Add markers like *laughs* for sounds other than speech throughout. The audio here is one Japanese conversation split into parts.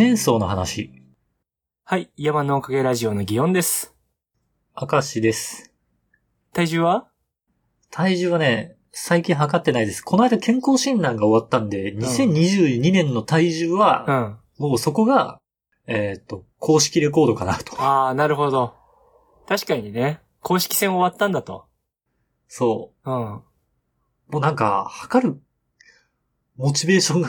チェーンソーの話。はい。山のおかげラジオの祇園です。明石です。体重は？体重はね、最近測ってないです。この間健康診断が終わったんで、2022年の体重うは、ん。もうそこが、えっ、と、公式レコードかなと。ああ、なるほど。確かにね。公式戦終わったんだと。そうん。う。もうなんか、測る、モチベーションが、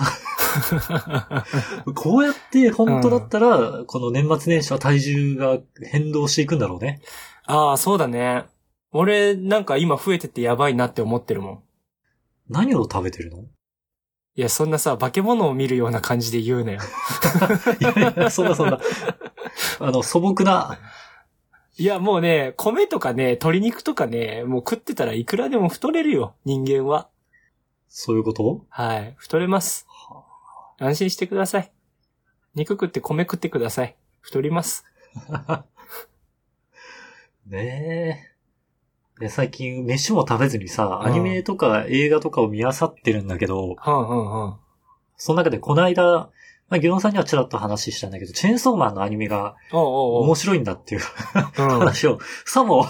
*laughs* こうやって本当だったら、この年末年始は体重が変動していくんだろうね。ああ、そうだね。俺、なんか今増えててやばいなって思ってるもん。何を食べてるの？いや、そんなさ、化け物を見るような感じで言うなよ。*laughs* いやいや、そんなそんな。あの、素朴な、いや、もうね、米とかね、鶏肉とかね、もう食ってたらいくらでも太れるよ、人間は。そういうこと？はい。太れます。安心してください。肉食って米食ってください。太ります。*laughs* ねえ。で最近、飯も食べずにさ、うんアニメとか映画とかを見漁ってるんだけど、はんはんはん。その中でこの間、まあ、ギョンさんにはちらっと話したんだけど、チェーンソーマンのアニメが面白いんだっていううん。話を、さも、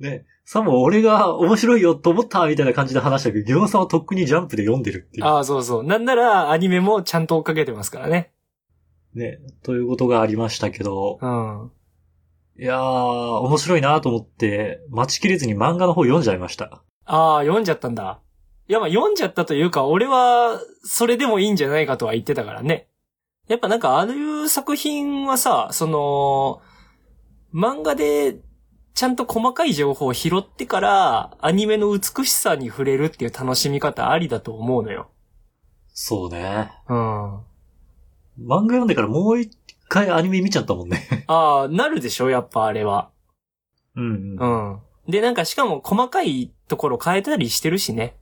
ね、さも俺が面白いよと思ったみたいな感じで話したけど、ギョンさんはとっくにジャンプで読んでるっていう。ああ、そうそう。なんなら、アニメもちゃんと追っかけてますからね。ね、ということがありましたけど、うん。いやー、面白いなと思って、待ちきれずに漫画の方読んじゃいました。ああ、読んじゃったんだ。いや、まあ読んじゃったというか、俺は、それでもいいんじゃないかとは言ってたからね。やっぱなんか、ああいう作品はさ、その、漫画で、ちゃんと細かい情報を拾ってから、アニメの美しさに触れるっていう楽しみ方ありだと思うのよ。そうね。うん。漫画読んでからもう一回アニメ見ちゃったもんね。*laughs* ああ、なるでしょやっぱあれは。うんう。ん。で、なんかしかも細かいところ変えたりしてるしね。。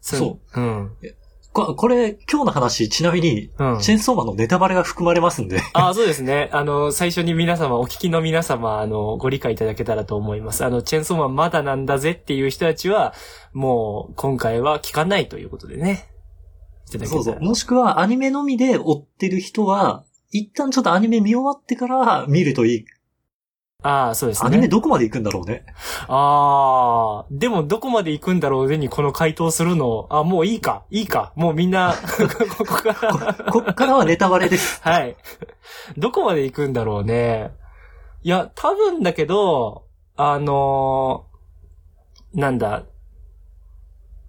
そううん。ここれ、今日の話、ちなみに、うん。チェーンソーマンのネタバレが含まれますんで。ああ、そうですね。あの、最初に皆様、お聞きの皆様、あの、ご理解いただけたらと思います。あの、チェーンソーマンまだなんだぜっていう人たちは、もう、今回は聞かないということでね。いただけたら。そうそう。もしくは、アニメのみで追ってる人は、一旦ちょっとアニメ見終わってから見るといい。ああ、そうですね。アニメどこまで行くんだろうね。ああ、でもどこまで行くんだろうねにこの回答するの、あ、もういいか、いいか。もうみんな、*laughs* ここから。こっからはネタバレです。はい。どこまで行くんだろうね。いや、多分だけど、あのーなんだ、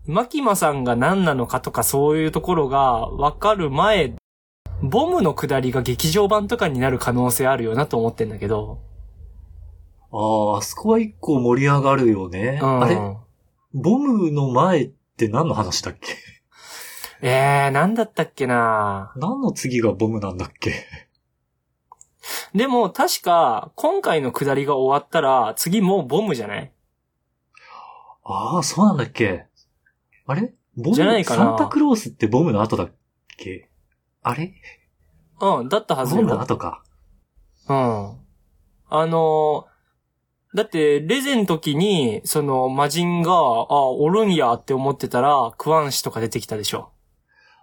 マキマさんが何なのかとかそういうところが分かる前、ボムの下りが劇場版とかになる可能性あるよなと思ってんだけど。ああ、あそこは一個盛り上がるよね。うん。あれ？ボムの前って何の話だっけ？えー、なんだったっけな？何の次がボムなんだっけ？でも確か、今回の下りが終わったら、次もうボムじゃない？ああ、そうなんだっけ。あれ？ボム？じゃないかな。サンタクロースってボムの後だっけ？あれ？うん、だったはずよ。ボムの後か。うん。あのーだって、レゼの時に、その、魔人が、あ、おるんやって思ってたら、クワンシとか出てきたでしょ。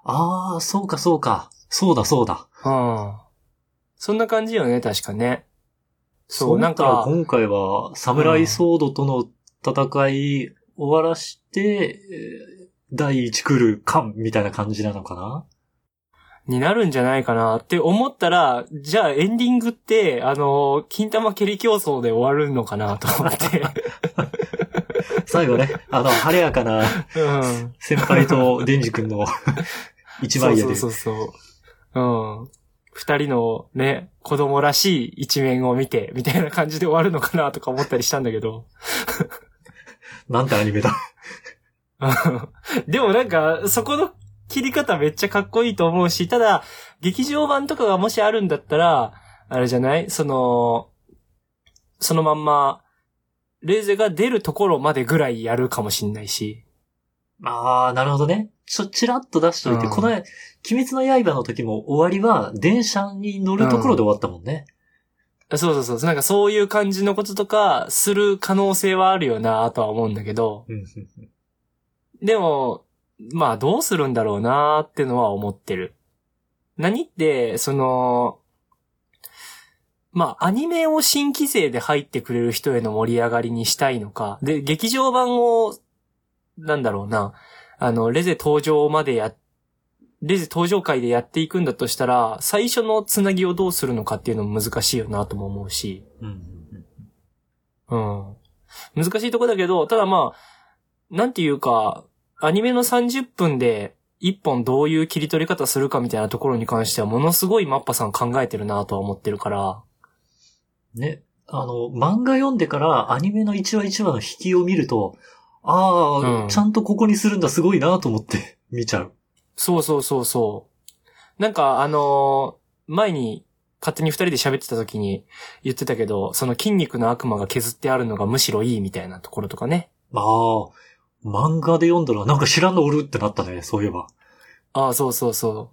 ああ、そうかそうか。そうだそうだ。うん。そんな感じよね、確かね。そう、なんか、今回は、サムライソードとの戦い終わらして、えー第一来る感みたいな感じなのかな？になるんじゃないかなって思ったら、じゃあエンディングって、あの、金玉蹴り競争で終わるのかなと思って。*laughs* 最後ね、あの、晴れやかなうん。先輩とデンジ君の *laughs* 一枚絵で。そうそうそうそう。うん。二人のね、子供らしい一面を見て、みたいな感じで終わるのかなとか思ったりしたんだけど。なんてアニメだ。*laughs* でもなんか、そこの切り方めっちゃかっこいいと思うし、ただ、劇場版とかがもしあるんだったら、あれじゃない？その、そのまんま、レーゼが出るところまでぐらいやるかもしんないし。ああ、なるほどね。ちょ、ちらっと出しといて、うんこの、鬼滅の刃の時も終わりは、電車に乗るところで終わったもんね。そうそうそう。なんかそういう感じのこととか、する可能性はあるよなとは思うんだけど。うんうんでも、まあどうするんだろうなってのは思ってる。何って、その、まあ、アニメを新規勢で入ってくれる人への盛り上がりにしたいのか、で、劇場版を、なんだろうな、あの、レゼ登場までや、レゼ登場会でやっていくんだとしたら、最初のつなぎをどうするのかっていうのも難しいよなとも思うし、うん。うん。難しいとこだけど、ただまあ、なんていうか、アニメの30分で一本どういう切り取り方するかみたいなところに関してはものすごいマッパさん考えてるなとは思ってるから、ね。あの、漫画読んでからアニメの1話1話の引きを見ると、ああ、うんちゃんとここにするんだ、すごいなと思って *laughs* 見ちゃう。そうそうそうそう。なんかあのー前に勝手に二人で喋ってた時に言ってたけど、その筋肉の悪魔が削ってあるのがむしろいいみたいなところとかね。ああ、漫画で読んだらなんか知らんのおるってなったね、そういえば。ああ、そうそうそ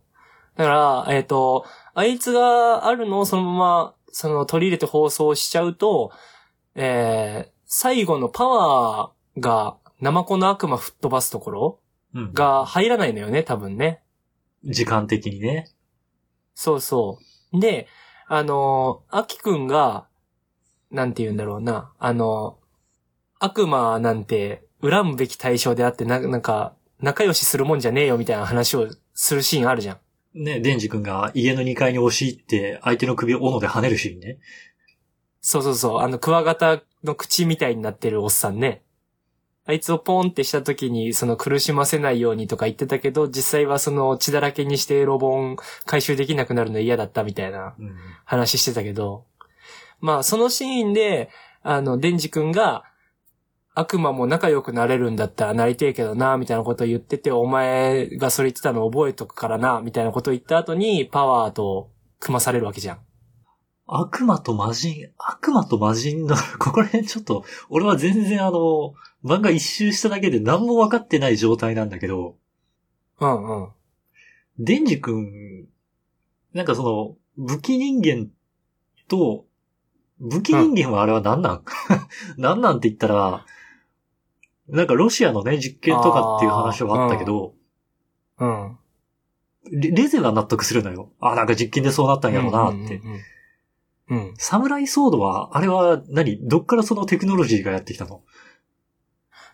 う。だから、えっ、と、あいつがあるのをそのまま、その取り入れて放送しちゃうと、えー、最後のパワーが、ナマコの悪魔吹っ飛ばすところうん。が入らないのよね、多分ね。時間的にね。そうそう。で、あのー、アキくんが、なんて言うんだろうな、あのー、悪魔なんて恨むべき対象であって、な、なんか、仲良しするもんじゃねえよみたいな話をするシーンあるじゃん。ね、デンジ君が家の2階に押し入って相手の首を斧で跳ねるシーンね。そうそうそう。あの、クワガタの口みたいになってるおっさんね。あいつをポンってした時に、その苦しませないようにとか言ってたけど、実際はその血だらけにしてロボン回収できなくなるの嫌だったみたいなうん。話してたけど、まあそのシーンで、あの、デンジ君が、悪魔も仲良くなれるんだったらなりてえけどな、みたいなことを言ってて、お前がそれ言ってたの覚えとくからな、みたいなことを言った後に、パワーと組まされるわけじゃん。悪魔と魔人、悪魔と魔人の、ここら辺ちょっと、俺は全然あの、漫画一周しただけで何も分かってない状態なんだけど、うんうん。デンジ君、なんかその、武器人間と、武器人間はあれは何なん、*laughs* 何なんって言ったら、なんかロシアのね、実験とかっていう話はあったけど、うん。レレゼは納得するのよ。あ、なんか実験でそうなったんやろうなって。うんうんうんうん。サムライソードは、あれは何？どっからそのテクノロジーがやってきたの？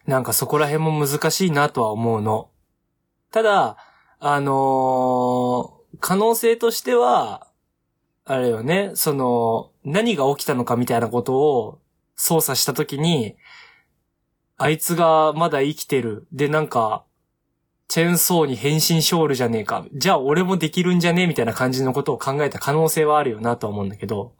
なんかそこら辺も難しいなとは思うの。ただ、あのー可能性としては、あれよね、その、何が起きたのかみたいなことを操作したときに、あいつがまだ生きてる。で、なんか、チェーンソーに変身ショールじゃねえか。じゃあ俺もできるんじゃねえみたいな感じのことを考えた可能性はあるよなとは思うんだけど。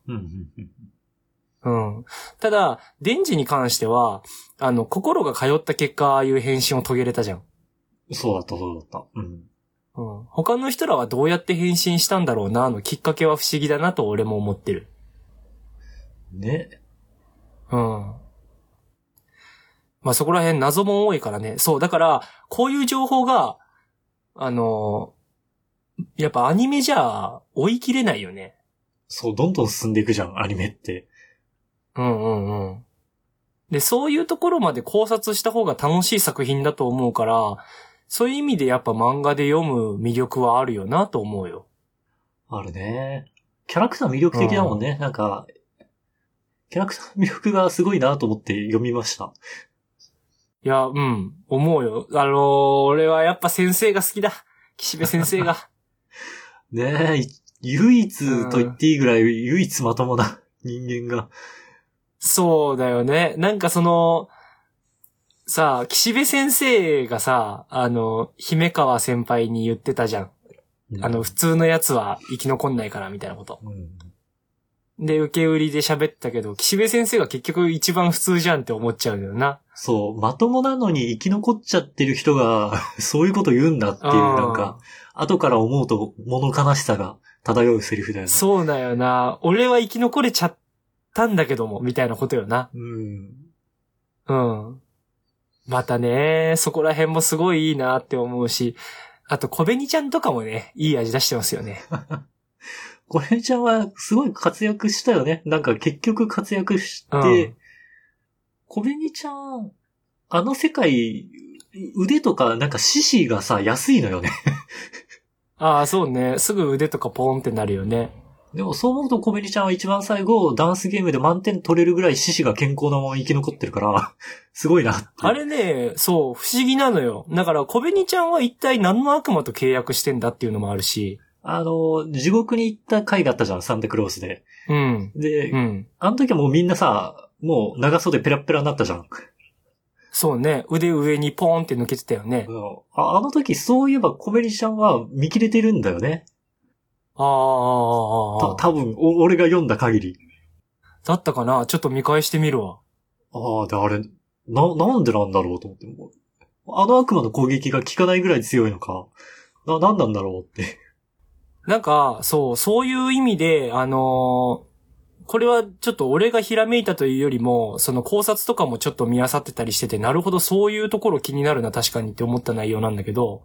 うん。ただ、デンジに関しては、あの、心が通った結果、ああいう変身を遂げれたじゃん。そうだった、そうだった。うん。うん。他の人らはどうやって変身したんだろうな、のきっかけは不思議だなと俺も思ってる。ね。うん。まあそこら辺謎も多いからね。そう、だから、こういう情報が、あのやっぱアニメじゃ追い切れないよね。そう、どんどん進んでいくじゃん、アニメって。うんうんうん。で、そういうところまで考察した方が楽しい作品だと思うから、そういう意味でやっぱ漫画で読む魅力はあるよなと思うよ。あるね。キャラクター魅力的だもんね。なんか、キャラクターの魅力がすごいなと思って読みました。いや、うん、思うよ。あのー俺はやっぱ先生が好きだ。岸辺先生が。*laughs* ねえ、い唯一と言っていいぐらい唯一まともな *laughs* 人間が。そうだよね。なんかその、さあ、岸辺先生がさ、あの、姫川先輩に言ってたじゃん。あの、普通のやつは生き残んないから、みたいなこと。うん、で、受け売りで喋ったけど、岸辺先生が結局一番普通じゃんって思っちゃうんだよな。そう、まともなのに生き残っちゃってる人が、*laughs* そういうこと言うんだっていう、なんか、後から思うと物悲しさが漂うセリフだよね。そうだよな。俺は生き残れちゃったんだけども、みたいなことよな。うん。うん。またね、そこら辺もすごいいいなって思うし、あと、小紅ちゃんとかもね、いい味出してますよね。*laughs* これちゃんはすごい活躍したよね。なんか結局活躍して、うん小紅ちゃん、あの世界、腕とかなんか獅子がさ、安いのよね。*laughs* ああ、そうね。すぐ腕とかポーンってなるよね。でもそう思うとコメリちゃんは一番最後、ダンスゲームで満点取れるぐらい獅子が健康なまま生き残ってるから、*laughs* すごいな。あれね、そう、不思議なのよ。だから、小紅ちゃんは一体何の悪魔と契約してんだっていうのもあるし。あの、地獄に行った回があったじゃん、サンタクロースで。うん。で、うん。あの時はもうみんなさ、もう長袖ペラッペラになったじゃん。そうね。腕上にポーンって抜けてたよね。ああの時、そういえばコメリちゃんは見切れてるんだよね。ああた多分お、俺が読んだ限り。だったかな？ちょっと見返してみるわ。ああ、で、あれ、な、なんでなんだろうと思って。あの悪魔の攻撃が効かないぐらい強いのか。な、なんなんだろうって。なんか、そう、そういう意味で、あのーこれはちょっと俺がひらめいたというよりも、その考察とかもちょっと見漁ってたりしてて、なるほどそういうところ気になるな確かにって思った内容なんだけど、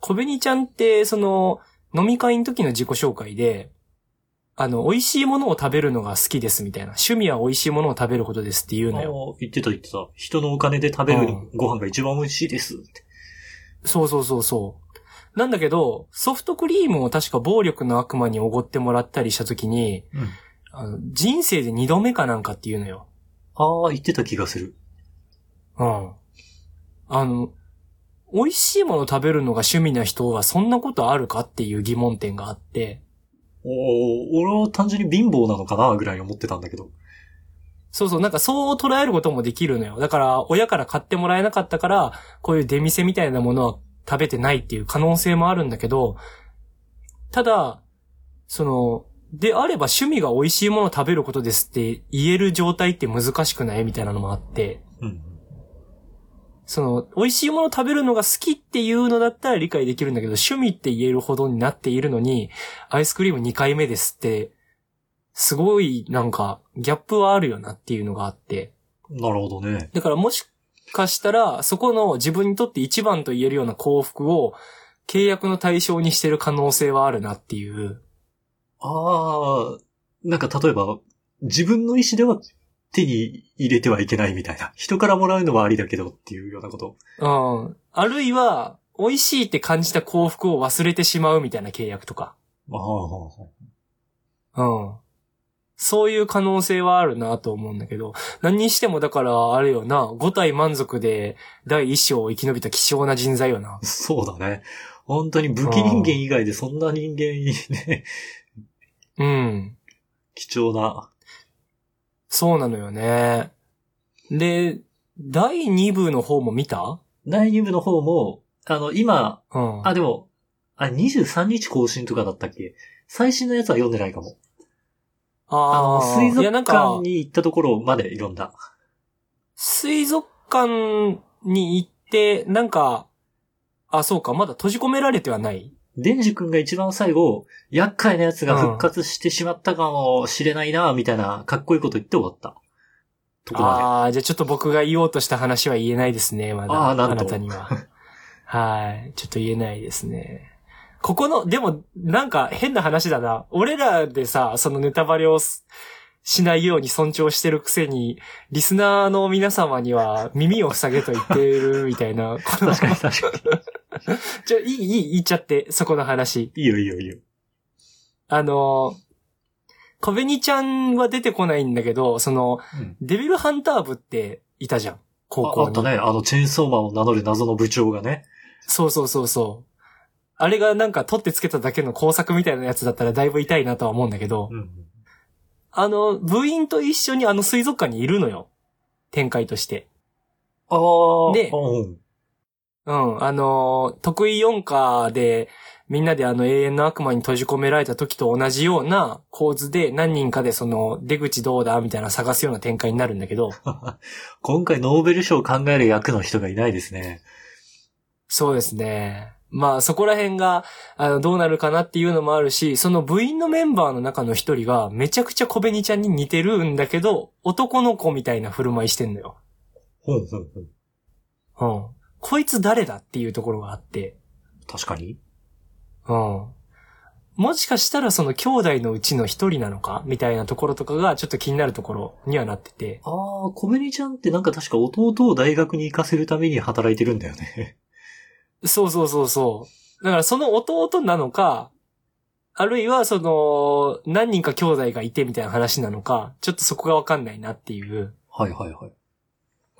小紅ちゃんって、その、飲み会の時の自己紹介で、あの、美味しいものを食べるのが好きですみたいな。趣味は美味しいものを食べることですって言うああのよ。言ってた言ってた。人のお金で食べるうんご飯が一番美味しいですって。そうそうそうそう。なんだけど、ソフトクリームを確か暴力の悪魔におごってもらったりした時に、うん。あの人生で二度目かなんかっていうのよ。ああ、言ってた気がする。うん。あの、美味しいもの食べるのが趣味な人はそんなことあるかっていう疑問点があって、おお俺は単純に貧乏なのかなぐらい思ってたんだけど。そうそう、なんかそう捉えることもできるのよ。だから、親から買ってもらえなかったから、こういう出店みたいなものは食べてないっていう可能性もあるんだけど、ただ、その、であれば趣味が美味しいものを食べることですって言える状態って難しくないみたいなのもあって、うん。その、美味しいものを食べるのが好きっていうのだったら理解できるんだけど、趣味って言えるほどになっているのに、アイスクリーム2回目ですって、すごいなんか、ギャップはあるよなっていうのがあって。なるほどね。だからもしかしたら、そこの自分にとって一番と言えるような幸福を契約の対象にしてる可能性はあるなっていう。ああ、なんか例えば、自分の意思では手に入れてはいけないみたいな。人からもらうのはありだけどっていうようなこと。うん。あるいは、美味しいって感じた幸福を忘れてしまうみたいな契約とか。ああ、うん。そういう可能性はあるなと思うんだけど、何にしてもだから、あれよな、5体満足で第一章を生き延びた希少な人材よな。そうだね。本当に武器人間以外でそんな人間にね、うん。貴重な。そうなのよね。で、第2部の方も見た？第2部の方も、あの、今、うん。あ、でも、あ、23日更新とかだったっけ？最新のやつは読んでないかも。あの、あー水族館に行ったところまで読んだ。水族館に行って、なんか、あ、そうか、まだ閉じ込められてはない？デンジ君が一番最後、厄介なやつが復活してしまったかもしれないな、みたいな、かっこいいこと言って終わった。とこまで。ああ、じゃあちょっと僕が言おうとした話は言えないですね、まだ。あーなんとなたには。はい。ちょっと言えないですね。ここの、でも、なんか変な話だな。俺らでさ、そのネタバレをすしないように尊重してるくせに、リスナーの皆様には耳を塞げと言ってるみたいな。確かに確かに。ちょ、いい、いい、言っちゃって、そこの話。いいよいいよいいよ。あの、小紅ちゃんは出てこないんだけど、その、うんデビルハンター部っていたじゃん。高校に。ああったね。あの、チェーンソーマンを名乗る謎の部長がね。そうそうそうそう。あれがなんか取ってつけただけの工作みたいなやつだったらだいぶ痛いなとは思うんだけど、うん。あの、部員と一緒にあの水族館にいるのよ。展開として。ああ。でうん。うん、あの、得意4課で、みんなであの永遠の悪魔に閉じ込められた時と同じような構図で何人かでその出口どうだみたいな探すような展開になるんだけど、*laughs* 今回ノーベル賞を考える役の人がいないですね。そうですね。まあそこら辺が、あの、どうなるかなっていうのもあるし、その部員のメンバーの中の一人がめちゃくちゃ小紅ちゃんに似てるんだけど、男の子みたいな振る舞いしてんのよ。ほんほんほん。うん。こいつ誰だっていうところがあって、確かに。うん。もしかしたらその兄弟のうちの一人なのか？みたいなところとかがちょっと気になるところにはなってて。ああ、コメリちゃんってなんか確か弟を大学に行かせるために働いてるんだよね。そうそうそうそう。だからその弟なのか、あるいはその、何人か兄弟がいてみたいな話なのか、ちょっとそこがわかんないなっていう、はいはいはい。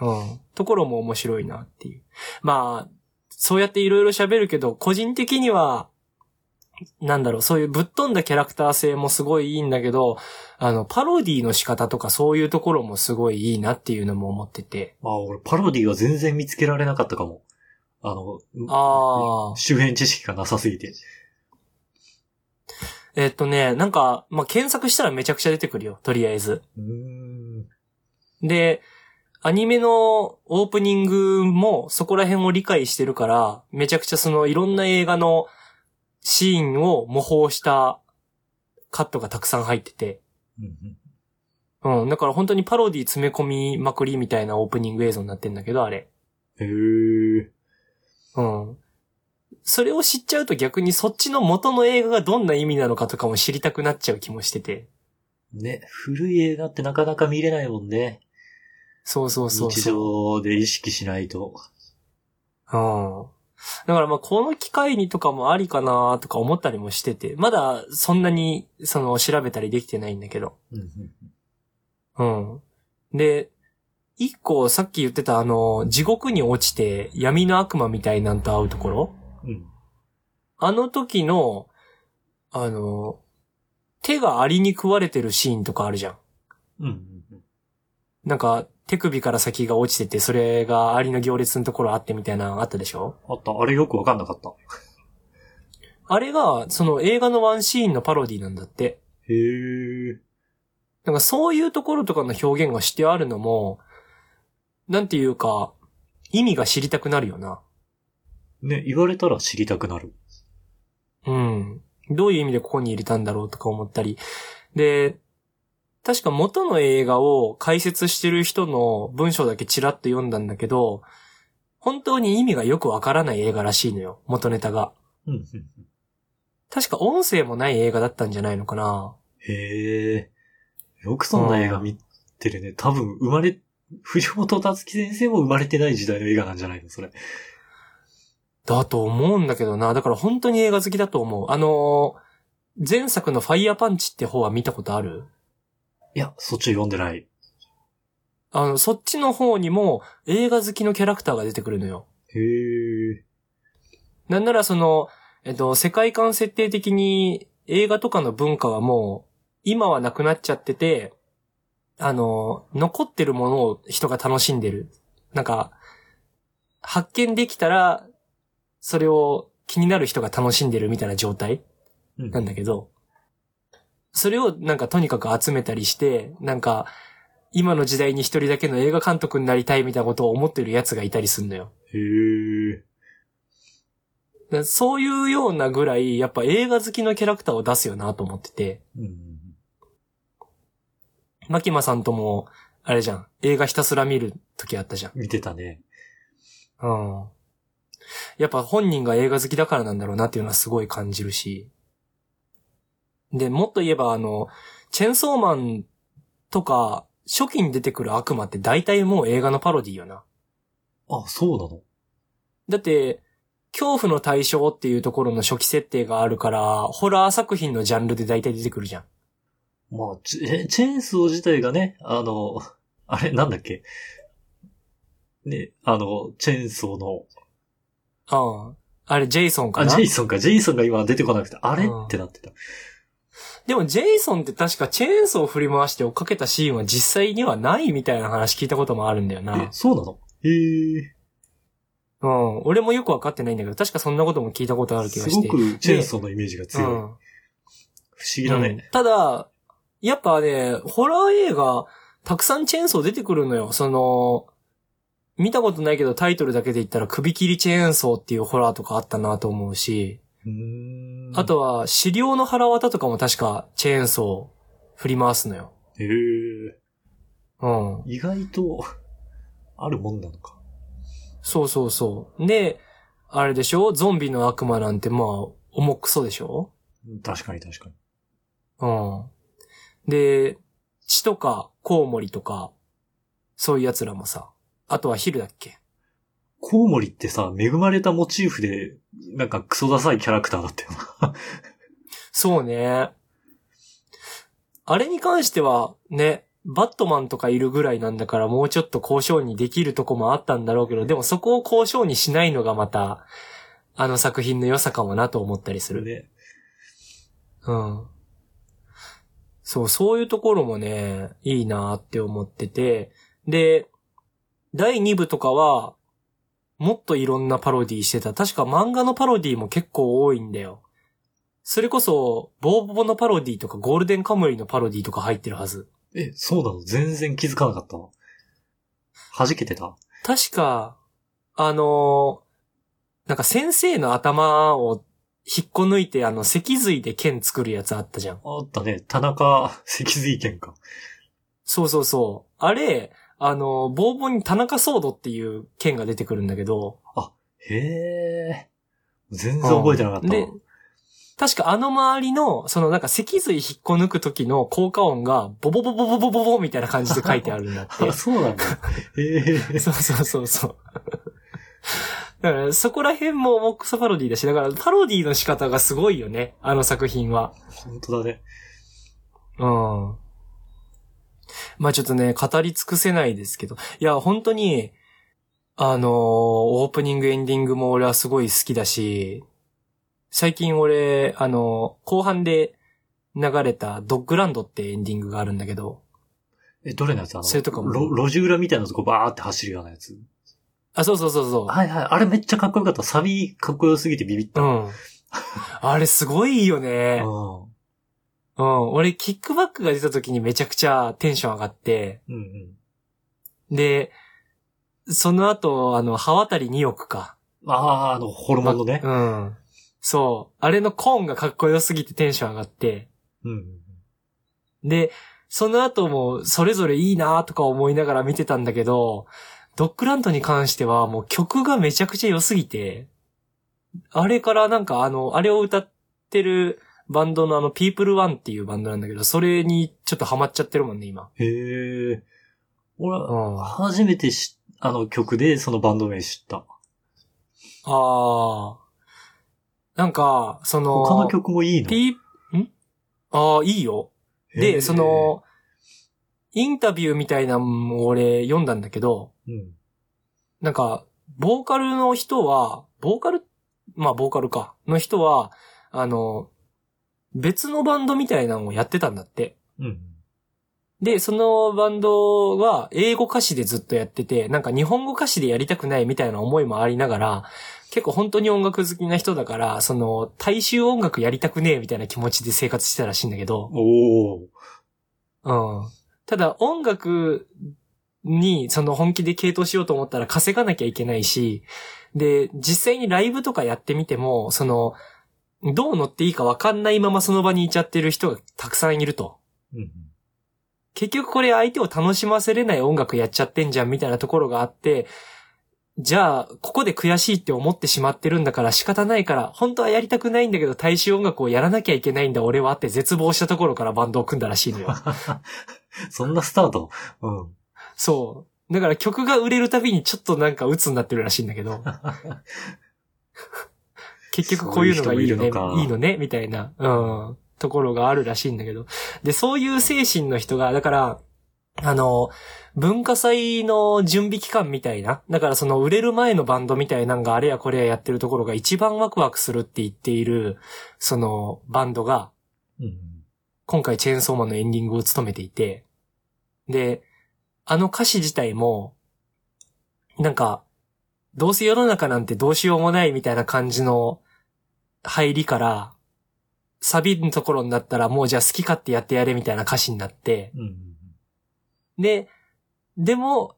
うん、ところも面白いなっていう。まあ、そうやっていろいろ喋るけど、個人的には、なんだろう、そういうぶっ飛んだキャラクター性もすごいいいんだけど、あの、パロディの仕方とかそういうところもすごいいいなっていうのも思ってて。まあ俺パロディは全然見つけられなかったかも。あの、ああ。周辺知識がなさすぎて。えっとね、なんか、まあ、検索したらめちゃくちゃ出てくるよ、とりあえず。で、アニメのオープニングもそこら辺を理解してるから、めちゃくちゃそのいろんな映画のシーンを模倣したカットがたくさん入ってて。うんうんうん。だから本当にパロディ詰め込みまくりみたいなオープニング映像になってんだけど、あれ。へえ。うん。それを知っちゃうと逆にそっちの元の映画がどんな意味なのかとかも知りたくなっちゃう気もしてて。ね、古い映画ってなかなか見れないもんね。そうそうそう日そう。常で意識しないと。うん。だからまあこの機会にとかもありかなとか思ったりもしてて、まだそんなにその調べたりできてないんだけど。うんうんうん。で、一個さっき言ってたあの、地獄に落ちて闇の悪魔みたいなんと会うところうん。あの時の、あの、手がアリに食われてるシーンとかあるじゃん。うんうんうん。なんか、手首から先が落ちてて、それがアリの行列のところあってみたいなのあったでしょ？あった。あれよくわかんなかった。あれが、その映画のワンシーンのパロディなんだって。へえ。なんかそういうところとかの表現がしてあるのも、なんていうか、意味が知りたくなるよな。ね、言われたら知りたくなる。うん。どういう意味でここに入れたんだろうとか思ったり。で、確か元の映画を解説してる人の文章だけチラッと読んだんだけど、本当に意味がよくわからない映画らしいのよ、元ネタが。うんうん確か音声もない映画だったんじゃないのかな。へえ。よくそんな映画見てるね。多分生まれ、藤本達樹先生も生まれてない時代の映画なんじゃないのそれ。だと思うんだけどな。だから本当に映画好きだと思う。あのー前作のファイヤーパンチって方は見たことある？いや、そっち読んでない。あの、そっちの方にも映画好きのキャラクターが出てくるのよ。へえ。なんならその、えっと、世界観設定的に映画とかの文化はもう、今はなくなっちゃってて、あの、残ってるものを人が楽しんでる。なんか、発見できたら、それを気になる人が楽しんでるみたいな状態うんなんだけど、それをなんかとにかく集めたりして、なんか、今の時代に一人だけの映画監督になりたいみたいなことを思ってる奴がいたりすんのよ。へえ。だからそういうようなぐらい、やっぱ映画好きのキャラクターを出すよなと思ってて、うんうんマキマさんとも、あれじゃん、映画ひたすら見る時あったじゃん。見てたね。うん。やっぱ本人が映画好きだからなんだろうなっていうのはすごい感じるし。で、もっと言えばあの、チェンソーマンとか、初期に出てくる悪魔って大体もう映画のパロディよな。あ、そうなの？だって、恐怖の対象っていうところの初期設定があるから、ホラー作品のジャンルで大体出てくるじゃん。まあ、チェチェーンソー自体がね、あの、あれ、なんだっけ？ね、あの、チェーンソーの、ああ。あれ、ジェイソンかあ、なジェイソンか、ジェイソンが今出てこなくて、あれ？うんってなってた。でも、ジェイソンって確かチェーンソーを振り回して追っかけたシーンは実際にはないみたいな話聞いたこともあるんだよえな、。そうなの？へえ。うん。俺もよくわかってないんだけど、確かそんなことも聞いたことある気がすごして。くチェーンソーのイメージが強い。不思うん。議だね。うんただ、やっぱね、ホラー映画、たくさんチェーンソー出てくるのよ。その、見たことないけどタイトルだけで言ったら首切りチェーンソーっていうホラーとかあったなと思うし、うあ、とは、資料の腹渡とかも確かチェーンソー振り回すのよ。へえ。うん。意外と、あるもんなのか。そうそうそう。で、あれでしょ？ゾンビの悪魔なんてまあ、重くそでしょ？確かに確かに。うん。で、血とか、コウモリとか、そういう奴らもさ、あとはヒルだっけ？コウモリってさ、恵まれたモチーフで、なんかクソダサいキャラクターだったよな。そうね。あれに関しては、ね、バットマンとかいるぐらいなんだからもうちょっと交渉にできるとこもあったんだろうけど、でもそこを交渉にしないのがまた、あの作品の良さかもなと思ったりする。ね。うん。そう、そういうところもね、いいなって思ってて、で、第2部とかは、もっといろんなパロディしてた。確か漫画のパロディも結構多いんだよ。それこそ、ボーボボのパロディとかゴールデンカムリのパロディとか入ってるはず。え、そうなの？全然気づかなかったわ。弾けてた？確か、あのーなんか先生の頭を引っこ抜いてあの脊髄で剣作るやつあったじゃん。あったね。田中 *laughs* 脊髄剣か。そうそうそう。あれ、あの、ボーボに田中ソードっていう剣が出てくるんだけど、へえ。全然覚えてなかったわ。で、確かあの周りの、そのなんか脊髄引っこ抜く時の効果音が、ボボボボボボボボみたいな感じで書いてあるんだって *laughs* あ、。そうなんだ。へえ。*laughs* そうそうそうそう。だから、そこら辺ももうクソパロディだし、だから、パロディの仕方がすごいよね、あの作品は。本当だね。うん。まあちょっとね、語り尽くせないですけど。いや、本当に、あのーオープニング、エンディングも俺はすごい好きだし、最近俺、あのー後半で流れたドッグランドってエンディングがあるんだけど、え、どれのやつ？あの、それとかもろ路地裏みたいなとこバーって走るようなやつ？あ、そうそうそうそう。はいはい。あれめっちゃかっこよかった。サビかっこよすぎてビビった。ううん。ん。*laughs* あれすごいよね。うん。俺、キックバックが出た時にめちゃくちゃテンション上がって、うんうん。で、その後、あの、刃渡り2億か。ああ、あの、ホルモンのね。うん。そう。あれのコーンがかっこよすぎてテンション上がって。うんうん。で、その後もそれぞれいいなとか思いながら見てたんだけど、ドッグランドに関してはもう曲がめちゃくちゃ良すぎて、あれからなんかあの、あれを歌ってるバンドのあの、ピープルワンっていうバンドなんだけど、それにちょっとハマっちゃってるもんね、今。へえ。俺は、うん。あ初めてし、あの曲でそのバンド名知った。あ。なんか、その、他の曲もいいの？ピー、ん？ああ、いいよ。で、そ、の、インタビューみたいなのも俺読んだんだけど、うん。なんか、ボーカルの人は、ボーカルまあ、ボーカルか。の人は、あの、別のバンドみたいなのをやってたんだって。うん。で、そのバンドは英語歌詞でずっとやってて、なんか日本語歌詞でやりたくないみたいな思いもありながら、結構本当に音楽好きな人だから、その、大衆音楽やりたくねえみたいな気持ちで生活してたらしいんだけど、おー。うん。ただ音楽にその本気で傾倒しようと思ったら稼がなきゃいけないし、で、実際にライブとかやってみても、その、どう乗っていいかわかんないままその場にいちゃってる人がたくさんいると。うん。結局これ相手を楽しませれない音楽やっちゃってんじゃんみたいなところがあって、じゃあ、ここで悔しいって思ってしまってるんだから仕方ないから、本当はやりたくないんだけど大衆音楽をやらなきゃいけないんだ俺はって絶望したところからバンドを組んだらしいのよ。*laughs* そんなスタート？うん。そう。だから曲が売れるたびにちょっとなんか鬱になってるらしいんだけど。*laughs* 結局こういうのがいいよね、そういう人もいるのかいいのね、みたいな、うん、ところがあるらしいんだけど。で、そういう精神の人が、だから、あの、文化祭の準備期間みたいな。だからその売れる前のバンドみたいなんがあれやこれややってるところが一番ワクワクするって言っている、そのバンドが、うん。今回チェーンソーマンのエンディングを務めていて、で、あの歌詞自体も、なんか、どうせ世の中なんてどうしようもないみたいな感じの入りから、サビのところになったらもうじゃあ好き勝手やってやれみたいな歌詞になって、うん。で、でも、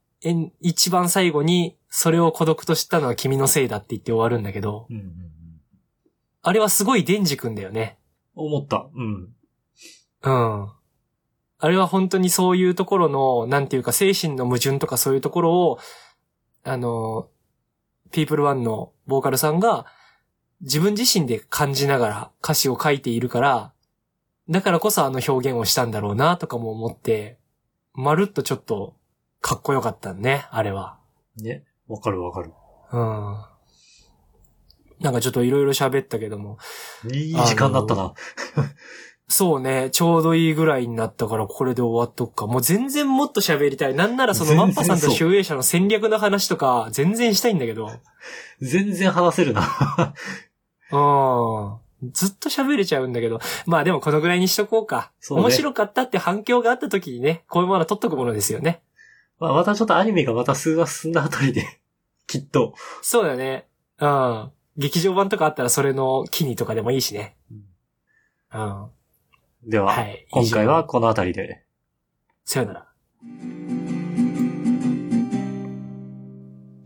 一番最後に、それを孤独と知ったのは君のせいだって言って終わるんだけど、うん。うん。あれはすごいデンジ君だよね。思った。うん。うん。あれは本当にそういうところの、なんていうか精神の矛盾とかそういうところを、あの、ピープルワンのボーカルさんが自分自身で感じながら歌詞を書いているから、だからこそあの表現をしたんだろうなとかも思って、まるっとちょっとかっこよかったね、あれは。ね。わかるわかる。ううん。なんかちょっといろいろ喋ったけども。いい時間だったな。そうね、ちょうどいいぐらいになったからこれで終わっとくか。もう全然もっと喋りたい。なんならそのマッパさんと集英社の戦略の話とか全然したいんだけど。全然話せるな。うん。ずっと喋れちゃうんだけど。まあでもこのぐらいにしとこうか。そうね面白かったって反響があった時にね、こういうものは取っとくものですよね。まあ、またちょっとアニメがまた数話進んだあたりで、*laughs* きっと。そうだね。うん。劇場版とかあったらそれの機にとかでもいいしね。うん。では、はい今回はこのあたりで。さよなら。